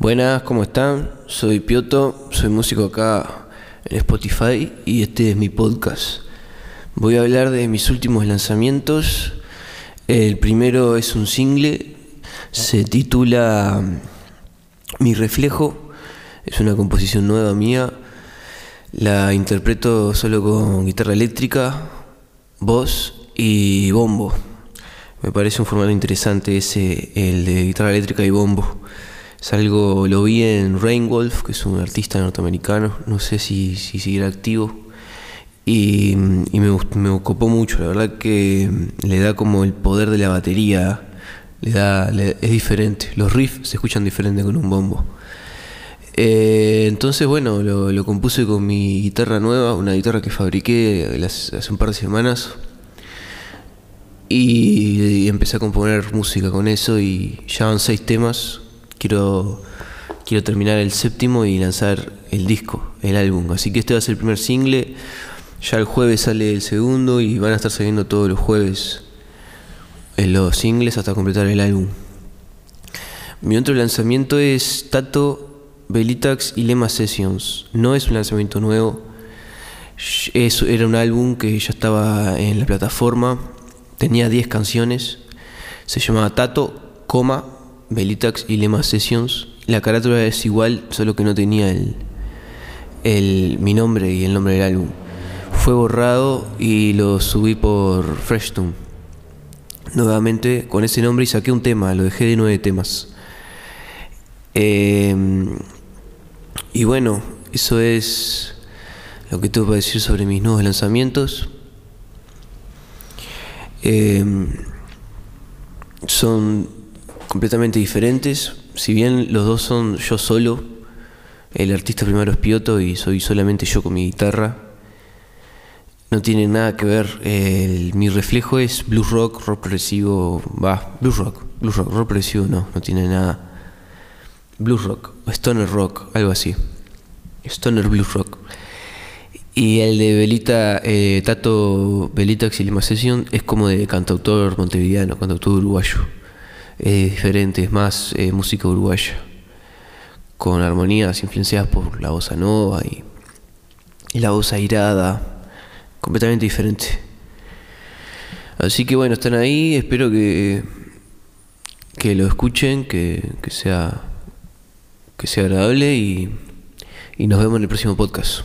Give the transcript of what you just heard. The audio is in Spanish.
Buenas, ¿cómo están? Soy Pioto, soy músico acá en Spotify y este es mi podcast. Voy a hablar de mis últimos lanzamientos. El primero es un single, se titula Mi reflejo, es una composición nueva mía. La interpreto solo con guitarra eléctrica, voz y bombo. Me parece un formato interesante ese, el de guitarra eléctrica y bombo. Es algo, lo vi en Rainwolf, que es un artista norteamericano, no sé si, si seguirá activo. Y, me, me ocupó mucho, la verdad que le da como el poder de la batería, le da, es diferente, los riffs se escuchan diferente con un bombo. Eh, entonces, bueno, lo, compuse con mi guitarra nueva, una guitarra que fabriqué hace un par de semanas. Y, empecé a componer música con eso y ya van seis temas. Quiero, quiero terminar el séptimo y lanzar el disco, el álbum. Así que este va a ser el primer single. Ya el jueves sale el segundo y van a estar saliendo todos los jueves en los singles hasta completar el álbum. Mi otro lanzamiento es Tato, Belitax y Lema Sessions. No es un lanzamiento nuevo. Es, era un álbum que ya estaba en la plataforma Tenía 10 canciones. Se llamaba Tato, coma, Belitax y Lema Sessions. La carátula es igual, solo que no tenía el, el, mi nombre y el nombre del álbum. Fue borrado y lo subí por Freshtune. Nuevamente con ese nombre y saqué un tema, lo dejé de nueve temas. Em, y bueno, eso es lo que tengo para decir sobre mis nuevos lanzamientos. Em, son completamente diferentes. Si bien los dos son yo solo, el artista primero es Pioto y soy solamente yo con mi guitarra, no tiene nada que ver. mi reflejo es blues rock, rock progresivo, va, blues rock, blues rock, rock progresivo no, no tiene nada. Blues rock, stoner rock, algo así. Stoner blues rock. Y el de Belita, eh, Tato Belita Exilima Session es como de cantautor montevideano, cantautor uruguayo. Es diferente, es más eh, música uruguaya, con armonías influenciadas por la bossa nova y, la voz airada, completamente diferente. Así que bueno, están ahí, espero que, que lo escuchen, que, que, sea, que sea agradable y, y nos vemos en el próximo podcast.